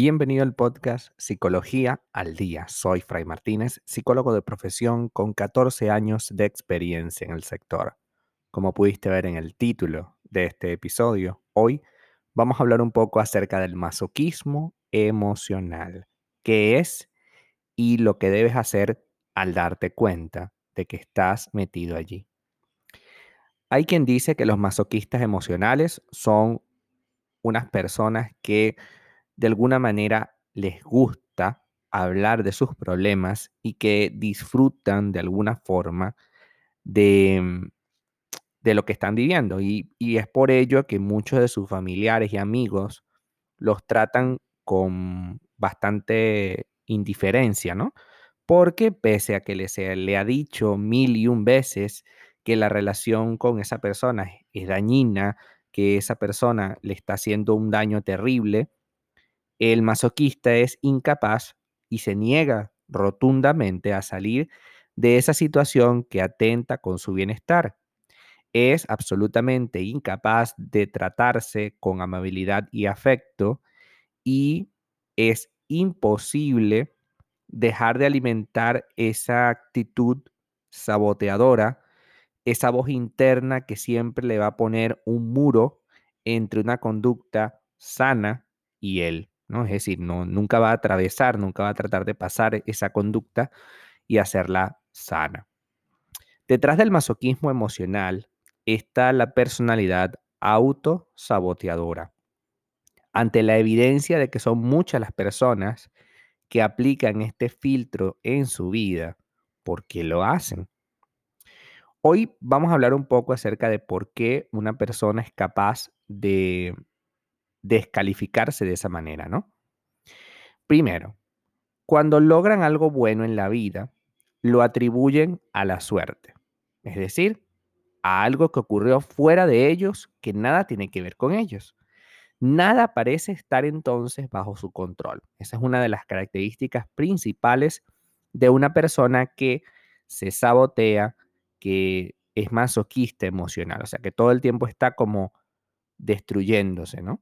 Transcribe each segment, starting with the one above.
Bienvenido al podcast Psicología al Día. Soy Fray Martínez, psicólogo de profesión con 14 años de experiencia en el sector. Como pudiste ver en el título de este episodio, hoy vamos a hablar un poco acerca del masoquismo emocional, qué es y lo que debes hacer al darte cuenta de que estás metido allí. Hay quien dice que los masoquistas emocionales son unas personas que de alguna manera les gusta hablar de sus problemas y que disfrutan de alguna forma de, mm, de lo que están viviendo. Y, y es por ello que muchos de sus familiares y amigos los tratan con bastante indiferencia, ¿no? Porque pese a que le, se le ha dicho mil y un veces que la relación con esa persona es dañina, que esa persona le está haciendo un daño terrible, el masoquista es incapaz y se niega rotundamente a salir de esa situación que atenta con su bienestar. Es absolutamente incapaz de tratarse con amabilidad y afecto y es imposible dejar de alimentar esa actitud saboteadora, esa voz interna que siempre le va a poner un muro entre una conducta sana y él. ¿No? Es decir, no, nunca va a atravesar, nunca va a tratar de pasar esa conducta y hacerla sana. Detrás del masoquismo emocional está la personalidad autosaboteadora. Ante la evidencia de que son muchas las personas que aplican este filtro en su vida, ¿por qué lo hacen? Hoy vamos a hablar un poco acerca de por qué una persona es capaz de descalificarse de esa manera, ¿no? Primero, cuando logran algo bueno en la vida, lo atribuyen a la suerte, es decir, a algo que ocurrió fuera de ellos que nada tiene que ver con ellos. Nada parece estar entonces bajo su control. Esa es una de las características principales de una persona que se sabotea, que es masoquista emocional, o sea, que todo el tiempo está como destruyéndose, ¿no?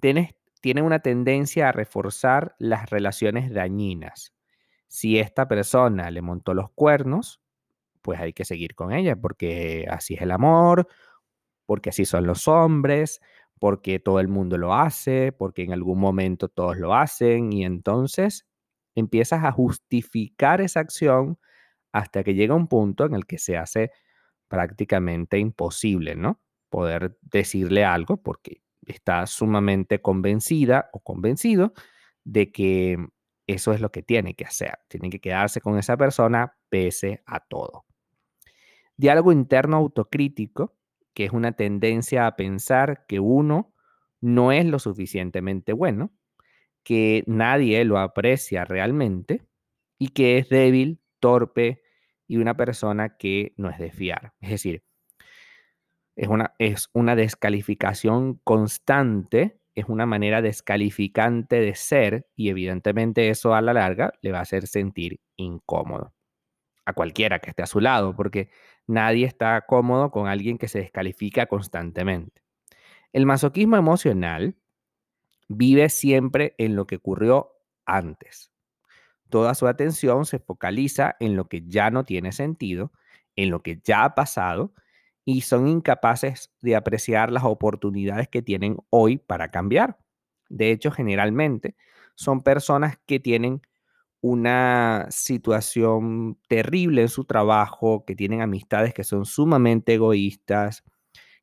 Tiene una tendencia a reforzar las relaciones dañinas. Si esta persona le montó los cuernos, pues hay que seguir con ella, porque así es el amor, porque así son los hombres, porque todo el mundo lo hace, porque en algún momento todos lo hacen, y entonces empiezas a justificar esa acción hasta que llega un punto en el que se hace prácticamente imposible, ¿no? Poder decirle algo porque está sumamente convencida o convencido de que eso es lo que tiene que hacer. Tiene que quedarse con esa persona pese a todo. Diálogo interno autocrítico, que es una tendencia a pensar que uno no es lo suficientemente bueno, que nadie lo aprecia realmente y que es débil, torpe y una persona que no es de fiar. Es decir, es una, es una descalificación constante, es una manera descalificante de ser y evidentemente eso a la larga le va a hacer sentir incómodo a cualquiera que esté a su lado, porque nadie está cómodo con alguien que se descalifica constantemente. El masoquismo emocional vive siempre en lo que ocurrió antes. Toda su atención se focaliza en lo que ya no tiene sentido, en lo que ya ha pasado y son incapaces de apreciar las oportunidades que tienen hoy para cambiar. De hecho, generalmente son personas que tienen una situación terrible en su trabajo, que tienen amistades que son sumamente egoístas,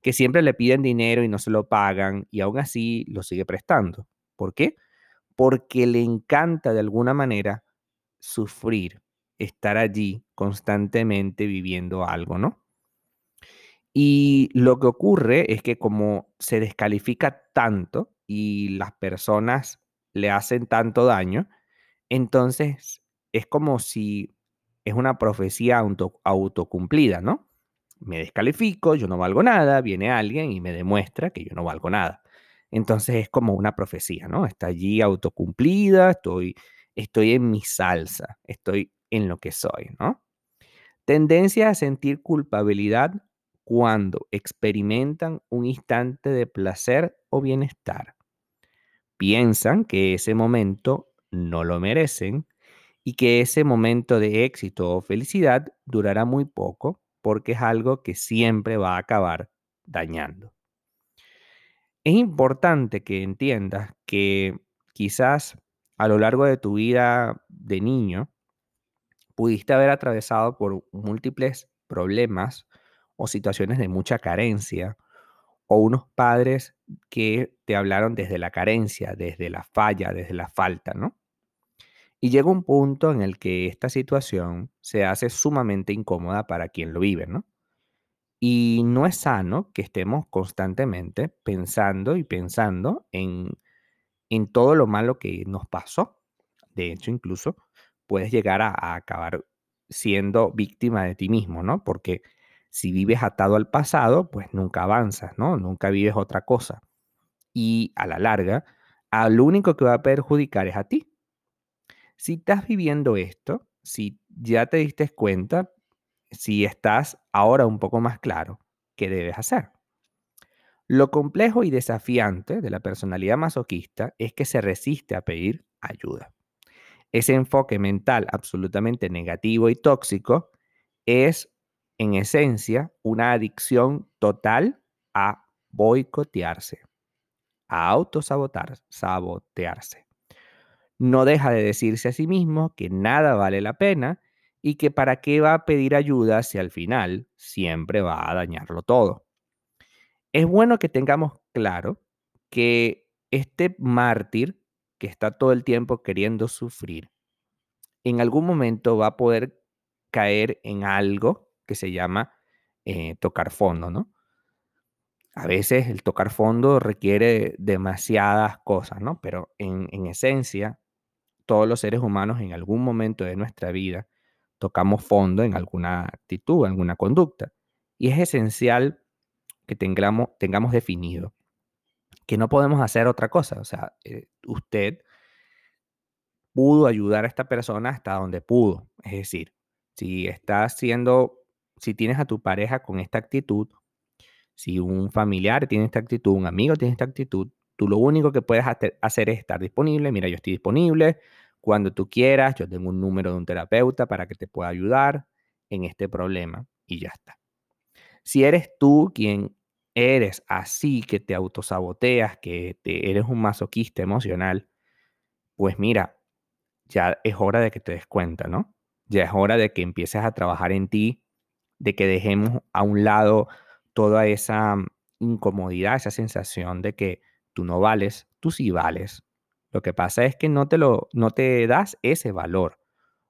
que siempre le piden dinero y no se lo pagan y aún así lo sigue prestando. ¿Por qué? Porque le encanta de alguna manera sufrir, estar allí constantemente viviendo algo, ¿no? Y lo que ocurre es que como se descalifica tanto y las personas le hacen tanto daño, entonces es como si es una profecía autocumplida, ¿no? Me descalifico, yo no valgo nada, viene alguien y me demuestra que yo no valgo nada. Entonces es como una profecía, ¿no? Está allí autocumplida, estoy, estoy en mi salsa, estoy en lo que soy, ¿no? Tendencia a sentir culpabilidad cuando experimentan un instante de placer o bienestar. Piensan que ese momento no lo merecen y que ese momento de éxito o felicidad durará muy poco porque es algo que siempre va a acabar dañando. Es importante que entiendas que quizás a lo largo de tu vida de niño pudiste haber atravesado por múltiples problemas o situaciones de mucha carencia o unos padres que te hablaron desde la carencia, desde la falla, desde la falta, ¿no? Y llega un punto en el que esta situación se hace sumamente incómoda para quien lo vive, ¿no? Y no es sano que estemos constantemente pensando y pensando en, en todo lo malo que nos pasó. De hecho, incluso puedes llegar a, a acabar siendo víctima de ti mismo, ¿no? Porque si vives atado al pasado, pues nunca avanzas, ¿no? Nunca vives otra cosa. Y a la larga, al único que va a perjudicar es a ti. Si estás viviendo esto, si ya te diste cuenta, si estás ahora un poco más claro, ¿qué debes hacer? Lo complejo y desafiante de la personalidad masoquista es que se resiste a pedir ayuda. Ese enfoque mental absolutamente negativo y tóxico es, en esencia, una adicción total a boicotearse, a autosabotearse. No deja de decirse a sí mismo que nada vale la pena y que para qué va a pedir ayuda si al final siempre va a dañarlo todo. Es bueno que tengamos claro que este mártir que está todo el tiempo queriendo sufrir, en algún momento va a poder caer en algo que se llama eh, tocar fondo, ¿no? A veces el tocar fondo requiere demasiadas cosas, ¿no? Pero en, en esencia, todos los seres humanos en algún momento de nuestra vida tocamos fondo en alguna actitud, en alguna conducta. Y es esencial que tengamos, definido que no podemos hacer otra cosa. O sea, eh, usted pudo ayudar a esta persona hasta donde pudo. Es decir, si estás haciendo, si tienes a tu pareja con esta actitud, si un familiar tiene esta actitud, un amigo tiene esta actitud, tú lo único que puedes hacer es estar disponible. Mira, yo estoy disponible cuando tú quieras. Yo tengo un número de un terapeuta para que te pueda ayudar en este problema y ya está. Si eres tú quien eres así, que te autosaboteas, que te, eres un masoquista emocional, pues mira, ya es hora de que te des cuenta, ¿no? Ya es hora de que empieces a trabajar en ti, de que dejemos a un lado toda esa incomodidad, esa sensación de que tú no vales, tú sí vales. Lo que pasa es que no te lo no te das ese valor.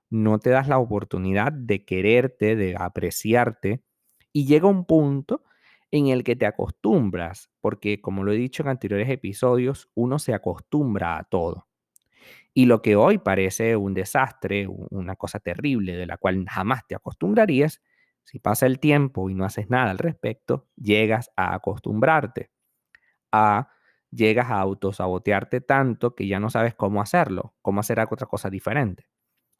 No te das la oportunidad de quererte, de apreciarte y llega un punto en el que te acostumbras, porque como lo he dicho en anteriores episodios, uno se acostumbra a todo. Y lo que hoy parece un desastre, una cosa terrible de la cual jamás te acostumbrarías, si pasa el tiempo y no haces nada al respecto, llegas a acostumbrarte, a llegas a autosabotearte tanto que ya no sabes cómo hacerlo, cómo hacer otra cosa diferente.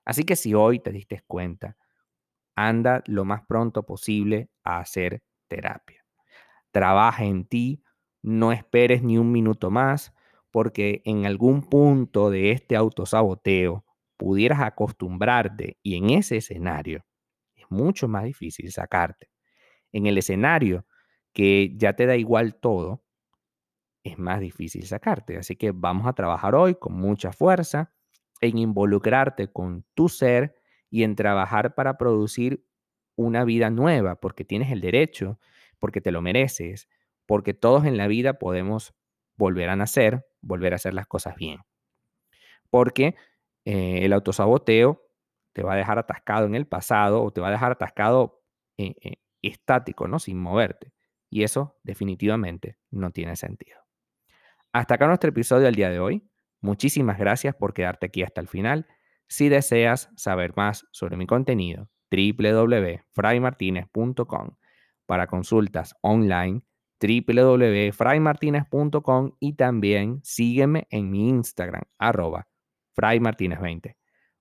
Así que si hoy te diste cuenta, anda lo más pronto posible a hacer terapia. Trabaja en ti, no esperes ni un minuto más, porque en algún punto de este autosaboteo pudieras acostumbrarte y en ese escenario es mucho más difícil sacarte. En el escenario que ya te da igual todo, es más difícil sacarte. Así que vamos a trabajar hoy con mucha fuerza en involucrarte con tu ser y en trabajar para producir una vida nueva, porque tienes el derecho, porque te lo mereces, porque todos en la vida podemos volver a nacer, volver a hacer las cosas bien. Porque eh, el autosaboteo te va a dejar atascado en el pasado o te va a dejar atascado estático, ¿no? Sin moverte. Y eso definitivamente no tiene sentido. Hasta acá nuestro episodio del día de hoy. Muchísimas gracias por quedarte aquí hasta el final. Si deseas saber más sobre mi contenido, www.fraymartinez.com. Para consultas online, www.fraymartinez.com y también sígueme en mi Instagram, arroba fraymartinez20.